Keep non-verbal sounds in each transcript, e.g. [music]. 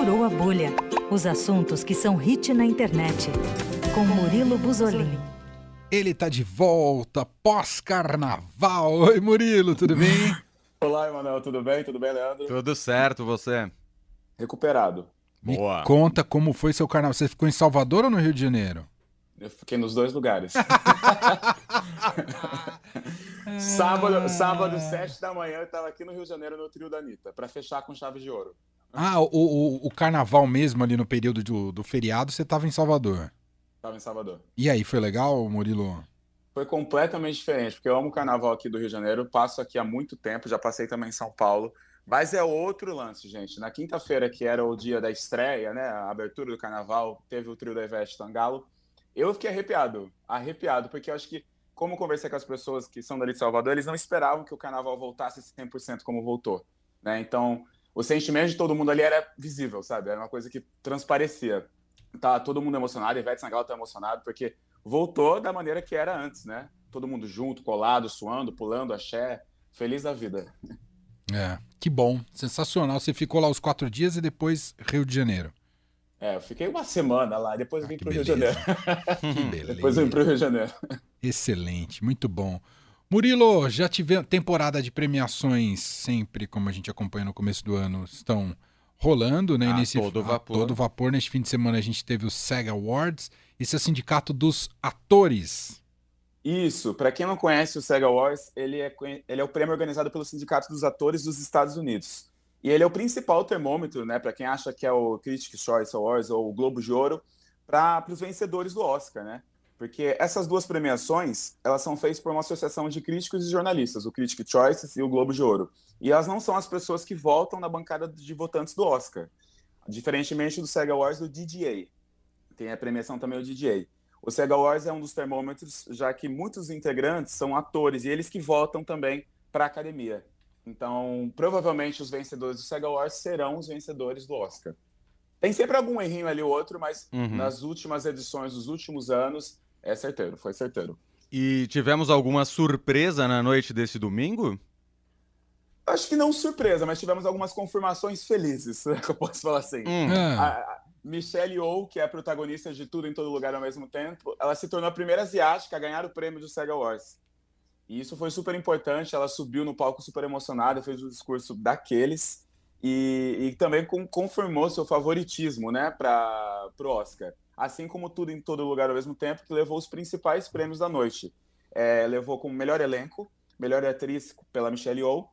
Furou a Bolha. Os assuntos que são hit na internet. Com Murilo Buzolin. Ele tá de volta pós-carnaval. Oi, Murilo, tudo bem? [laughs] Olá, Emanuel, tudo bem? Tudo bem, Leandro? Tudo certo, você? Recuperado. Me Boa. conta como foi seu carnaval. Você ficou em Salvador ou no Rio de Janeiro? Eu fiquei nos dois lugares. [laughs] sábado, sábado, sete da manhã, eu tava aqui no Rio de Janeiro, no trio da Anitta, pra fechar com chave de ouro. Ah, o, o, o carnaval mesmo ali no período do, do feriado, você tava em Salvador. Tava em Salvador. E aí, foi legal, Murilo? Foi completamente diferente, porque eu amo o carnaval aqui do Rio de Janeiro, passo aqui há muito tempo, já passei também em São Paulo. Mas é outro lance, gente. Na quinta-feira, que era o dia da estreia, né? A abertura do carnaval, teve o trio da Ivete Tangalo. Eu fiquei arrepiado, arrepiado, porque eu acho que, como eu conversei com as pessoas que são dali de Salvador, eles não esperavam que o carnaval voltasse 100% como voltou, né? Então, o sentimento de todo mundo ali era visível, sabe? Era uma coisa que transparecia. Tá todo mundo emocionado, Ivete Sangalo tá emocionado, porque voltou da maneira que era antes, né? Todo mundo junto, colado, suando, pulando, axé, feliz da vida. É, que bom, sensacional. Você ficou lá os quatro dias e depois Rio de Janeiro. É, eu fiquei uma semana lá, depois Ah, vim que pro Rio de. Janeiro. [laughs] Que beleza. depois eu vim pro Rio de Janeiro. Excelente, muito bom. Murilo, já tivemos temporada de premiações sempre, como a gente acompanha no começo do ano, estão rolando, né? A nesse, todo a vapor. todo vapor. Neste fim de semana a gente teve o SEG Awards. Esse é o sindicato dos atores. Isso, para quem não conhece o SEGA Awards, ele é, ele é o prêmio organizado pelo Sindicato dos Atores dos Estados Unidos. E ele é o principal termômetro, né, para quem acha que é o Critics' Choice Awards ou o Globo de Ouro, para os vencedores do Oscar, né? Porque essas duas premiações, elas são feitas por uma associação de críticos e jornalistas, o Critics' Choice e o Globo de Ouro. E elas não são as pessoas que votam na bancada de votantes do Oscar, diferentemente do SEGA Awards do DGA. Tem a premiação também o DGA. O SEGA Awards é um dos termômetros, já que muitos integrantes são atores e eles que votam também para a academia. Então, provavelmente os vencedores do SEGA Awards serão os vencedores do Oscar. Tem sempre algum errinho ali ou outro, mas Uhum. nas últimas edições dos últimos anos é certeiro, foi certeiro. E tivemos alguma surpresa na noite desse domingo? Acho que não surpresa, mas tivemos algumas confirmações felizes, [laughs] que eu posso falar assim. Hum. Ah, A, a Michelle Yeoh, que é a protagonista de Tudo em Todo Lugar ao mesmo tempo, ela se tornou a primeira asiática a ganhar o prêmio do SEGA Awards. E isso foi super importante, ela subiu no palco super emocionada, fez o discurso daqueles e, e também com- confirmou seu favoritismo né, para o Oscar. Assim como Tudo em Todo Lugar ao mesmo tempo, que levou os principais prêmios da noite. É, levou como melhor elenco, melhor atriz pela Michelle Yeoh,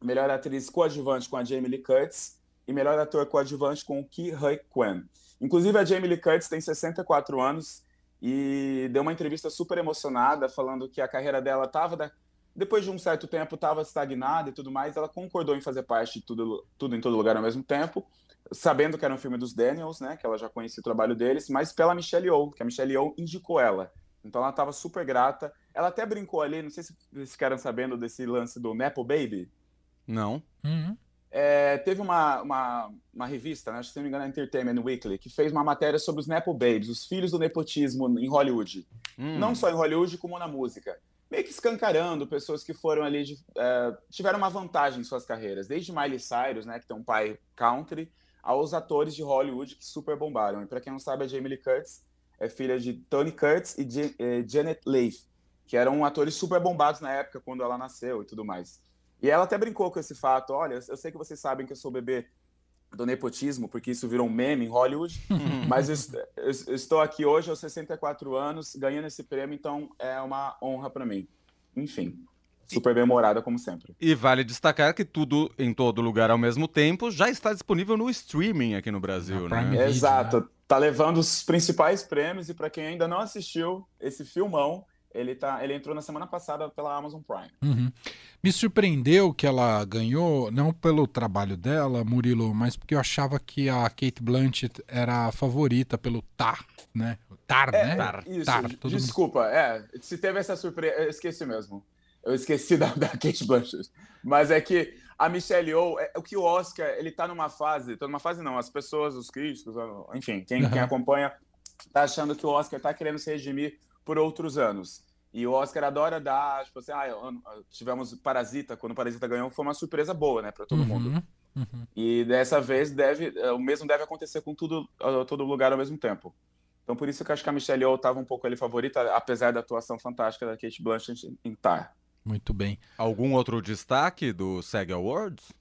melhor atriz coadjuvante com a Jamie Lee Curtis e melhor ator coadjuvante com o Ki Hui Kwan. Inclusive, a Jamie Lee Curtis tem 64 anos e deu uma entrevista super emocionada, falando que a carreira dela estava, depois de um certo tempo, estava estagnada e tudo mais. Ela concordou em fazer parte de tudo, tudo em Todo Lugar ao mesmo tempo, sabendo que era um filme dos Daniels, né, que ela já conhecia o trabalho deles, mas pela Michelle Yeoh, que a Michelle Yeoh indicou ela. Então ela estava super grata. Ela até brincou ali, não sei se vocês ficaram sabendo desse lance do Nepo Baby. Não. uhum. É, teve uma, uma, uma revista, né, acho que se não me engano, é Entertainment Weekly, que fez uma matéria sobre os Nepo Babies, os filhos do nepotismo em Hollywood. Hum. Não só em Hollywood, como na música. Meio que escancarando pessoas que foram ali, de, é, tiveram uma vantagem em suas carreiras. Desde Miley Cyrus, né, que tem um pai country, aos atores de Hollywood que super bombaram. E para quem não sabe, a Jamie Lee Curtis é filha de Tony Curtis e Je- eh, Janet Leigh, que eram atores super bombados na época, quando ela nasceu e tudo mais. E ela até brincou com esse fato. Olha, eu sei que vocês sabem que eu sou bebê do nepotismo, porque isso virou um meme em Hollywood, [laughs] mas eu, eu- eu estou aqui hoje aos 64 anos, ganhando esse prêmio, então é uma honra para mim. Enfim, super bem-humorada, como sempre. E vale destacar que tudo em todo lugar ao mesmo tempo já está disponível no streaming aqui no Brasil, Na né? Prime Video, Exato, tá levando os principais prêmios, e para quem ainda não assistiu esse filmão, ele, tá, ele entrou na semana passada pela Amazon Prime. Uhum. Me surpreendeu que ela ganhou, não pelo trabalho dela, Murilo, mas porque eu achava que a Kate Blanchett era a favorita pelo Tar, né? Tar, né? Tar. Isso, Tar, todo mundo- desculpa, é, se teve essa surpresa, eu esqueci mesmo. Eu esqueci [laughs] da, da Kate Blanchett. Mas é que a Michelle Yeoh, é, o que o Oscar, ele tá numa fase, tá numa fase não, as pessoas, os críticos, enfim, quem, quem acompanha, tá achando que o Oscar tá querendo se redimir por outros anos. E o Oscar adora dar, tipo assim, ah, ano- tivemos Parasita, quando o Parasita ganhou, foi uma surpresa boa, né, para todo Uhum. mundo. Uhum. E dessa vez deve, é, o mesmo deve acontecer com tudo, todo lugar ao mesmo tempo. Então por isso que eu acho que a Michelle Yeoh estava um pouco ali favorita, apesar da atuação fantástica da Kate Blanchett em Tar. Muito bem. Algum outro destaque do SAG Awards?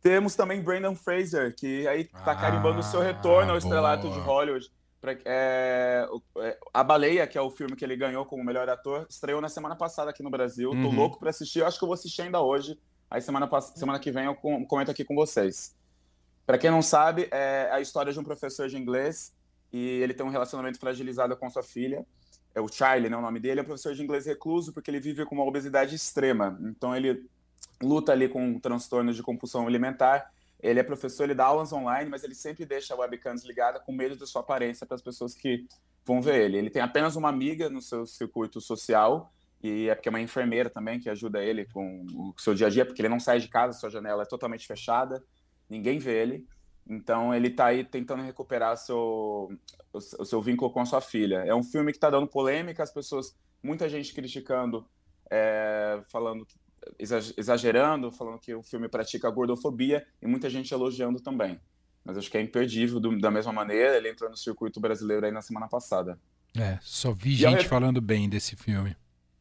Temos também Brandon Fraser, que aí está ah, carimbando o seu retorno ao estrelato de Hollywood. Pra, é, é, a Baleia, que é o filme que ele ganhou como melhor ator, estreou na semana passada aqui no Brasil. Uhum. Tô louco para assistir. Eu acho que eu vou assistir ainda hoje. Aí semana, semana que vem eu comento aqui com vocês. Para quem não sabe, é a história de um professor de inglês e ele tem um relacionamento fragilizado com sua filha. É o Charlie, né, o nome dele. É um professor de inglês recluso porque ele vive com uma obesidade extrema. Então ele luta ali com transtornos de compulsão alimentar ele é professor, ele dá aulas online, mas ele sempre deixa a webcam desligada com medo da sua aparência para as pessoas que vão ver ele. Ele tem apenas uma amiga no seu circuito social, e é porque é uma enfermeira também que ajuda ele com o seu dia a dia, porque ele não sai de casa, sua janela é totalmente fechada, ninguém vê ele. Então ele está aí tentando recuperar seu, o, seu vínculo com a sua filha. É um filme que está dando polêmica, as pessoas, muita gente criticando, é, falando exagerando, falando que o filme pratica gordofobia e muita gente elogiando também. Mas acho que é imperdível do, da mesma maneira. Ele entrou no circuito brasileiro aí na semana passada. É, só vi e gente falando bem desse filme.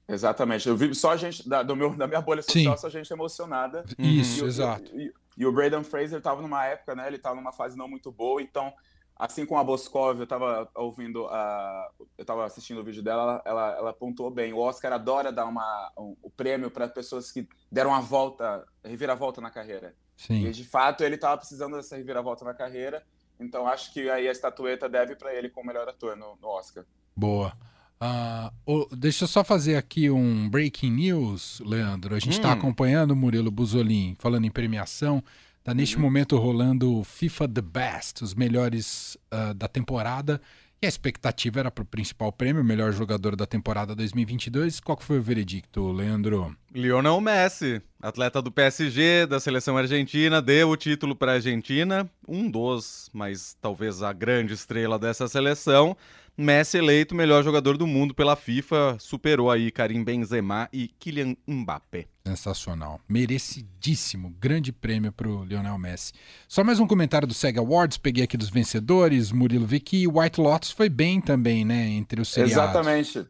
Exatamente. Eu vi só gente da, do meu, da minha bolha social, Sim. só gente emocionada. Isso, e, exato. E, e, o Braden Fraser estava numa época, né? Ele estava numa fase não muito boa, então assim como a Boscov, eu estava ouvindo, a, eu estava assistindo o vídeo dela, ela, ela pontuou bem. O Oscar adora dar uma, um, o prêmio para pessoas que deram a volta, reviravolta na carreira. Sim. E de fato ele estava precisando dessa reviravolta na carreira, então acho que aí a estatueta deve para ele como melhor ator no, no Oscar. Boa. Uh, oh, deixa eu só fazer aqui um breaking news, Leandro. A gente está hum. acompanhando o Murilo Buzolin falando em premiação. Tá neste uhum. momento rolando FIFA The Best, os melhores uh, da temporada. E a expectativa era para o principal prêmio, o melhor jogador da temporada 2022. Qual foi o veredicto, Leandro? Lionel Messi, atleta do PSG, da seleção argentina, deu o título para a Argentina, um dos, mas talvez a grande estrela dessa seleção. Messi eleito melhor jogador do mundo pela FIFA, superou aí Karim Benzema e Kylian Mbappé. Sensacional, merecidíssimo, grande prêmio para o Lionel Messi. Só mais um comentário do SEG Awards, peguei aqui dos vencedores, Murilo Vicky e White Lotus foi bem também, né, entre os seriados. Exatamente.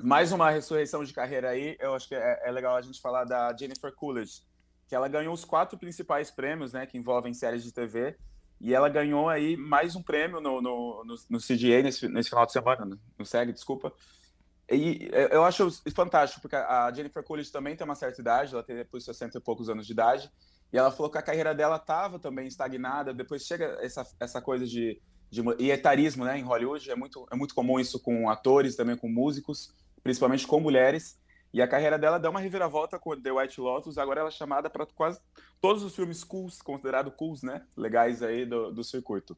Mais uma ressurreição de carreira aí, eu acho que é, é legal a gente falar da Jennifer Coolidge, que ela ganhou os quatro principais prêmios, né, que envolvem séries de TV, e ela ganhou aí mais um prêmio no, no, no, no CGA nesse, nesse final de semana, no, no SEG, desculpa. E eu acho fantástico, porque a Jennifer Coolidge também tem uma certa idade, ela tem depois 60 e poucos anos de idade, e ela falou que a carreira dela estava também estagnada, depois chega essa, essa coisa de, de e etarismo né, em Hollywood, é muito, é muito comum isso com atores, também com músicos, principalmente com mulheres, e a carreira dela deu uma reviravolta com The White Lotus. Agora ela é chamada para quase todos os filmes cools, considerados cools, né? Legais aí do, do circuito.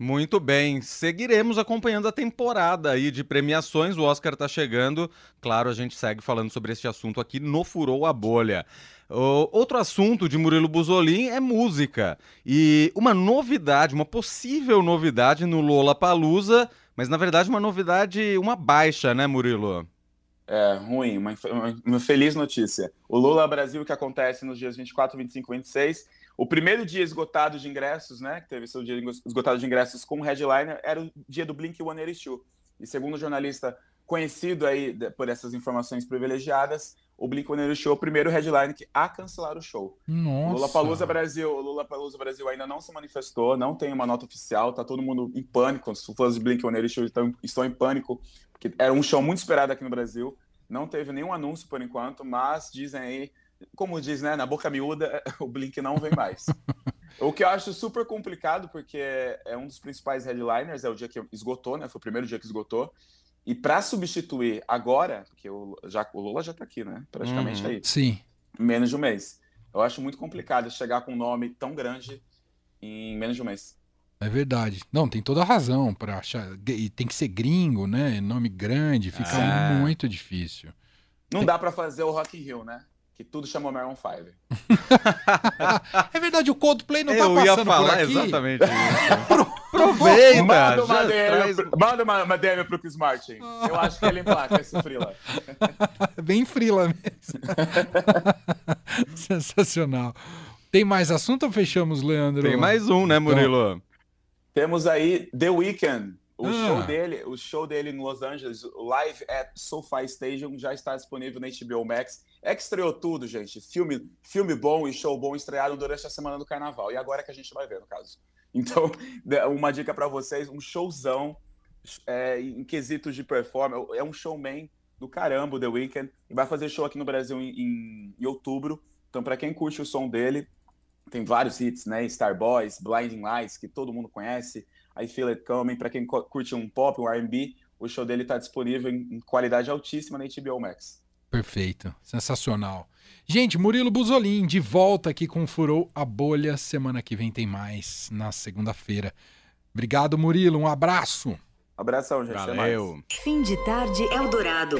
Muito bem, seguiremos acompanhando a temporada aí de premiações. O Oscar está chegando. Claro, a gente segue falando sobre este assunto aqui no Furou a Bolha. Outro assunto de Murilo Buzolin é música. E uma novidade, uma possível novidade no Lola Palusa, mas na verdade uma novidade, uma baixa, né, Murilo? É, ruim, uma, uma, feliz notícia. O Lula Brasil, que acontece nos dias 24, 25 e 26, o primeiro dia esgotado de ingressos, né, que teve seu dia esgotado de ingressos com headliner, era o dia do Blink-182. E segundo o jornalista conhecido aí por essas informações privilegiadas, o Blink-182 é o primeiro headline que a cancelar o show. Nossa. Lula Palusa Brasil, Lula Palusa Brasil ainda não se manifestou, não tem uma nota oficial, tá todo mundo em pânico, os fãs de Blink-182 estão, estão em pânico que era um show muito esperado aqui no Brasil. Não teve nenhum anúncio por enquanto, mas dizem aí, como diz, né, na boca miúda, [laughs] o Blink não vem mais. o que eu acho super complicado, porque é um dos principais headliners, é o dia que esgotou, né? Foi o primeiro dia que esgotou. E para substituir agora, porque o, já, o Lula já está aqui, né? Praticamente uhum, aí. Sim. Menos de um mês. Eu acho muito complicado chegar com um nome tão grande em menos de um mês. É verdade. Não, tem toda a razão para achar. E tem que ser gringo, né? Nome grande, fica é. muito difícil. Não tem... dá para fazer o Rock in Rio, né? Que tudo chamou Maroon 5. [laughs] é verdade, o Coldplay não tá Eu tá passando ia falar por aqui. exatamente isso. [laughs] Aproveita! Manda uma, DM, traz... manda uma, uma DM pro Chris Martin. Eu acho que ele emplaca esse frila. [laughs] Bem frila mesmo. [laughs] Sensacional. Tem mais assunto ou fechamos, Leandro? Tem mais um, né, Murilo? Então... Temos aí The Weeknd. O ah. show dele, o show dele em Los Angeles, o Live at SoFi Stadium, já está disponível na HBO Max. É que estreou tudo, gente. Filme, filme bom e show bom estreado durante a semana do Carnaval. E agora é que a gente vai ver, no caso. [laughs] Então, uma dica para vocês, um showzão é, em quesitos de performance. É um showman do caramba, The Weeknd. E vai fazer show aqui no Brasil em, em, outubro. Então, para quem curte o som dele, tem vários hits, né? Star Boys, Blinding Lights, que todo mundo conhece. I Feel It Coming, para quem curte um pop, um R&B, o show dele está disponível em, qualidade altíssima na HBO Max. Perfeito, sensacional. Gente, Murilo Buzolin de volta aqui com Furou a Bolha. Semana que vem tem mais, na segunda-feira. Obrigado, Murilo. Um abraço. Abração, gente. Valeu. Fim de tarde Eldorado.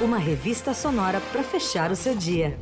Uma revista sonora para fechar o seu dia.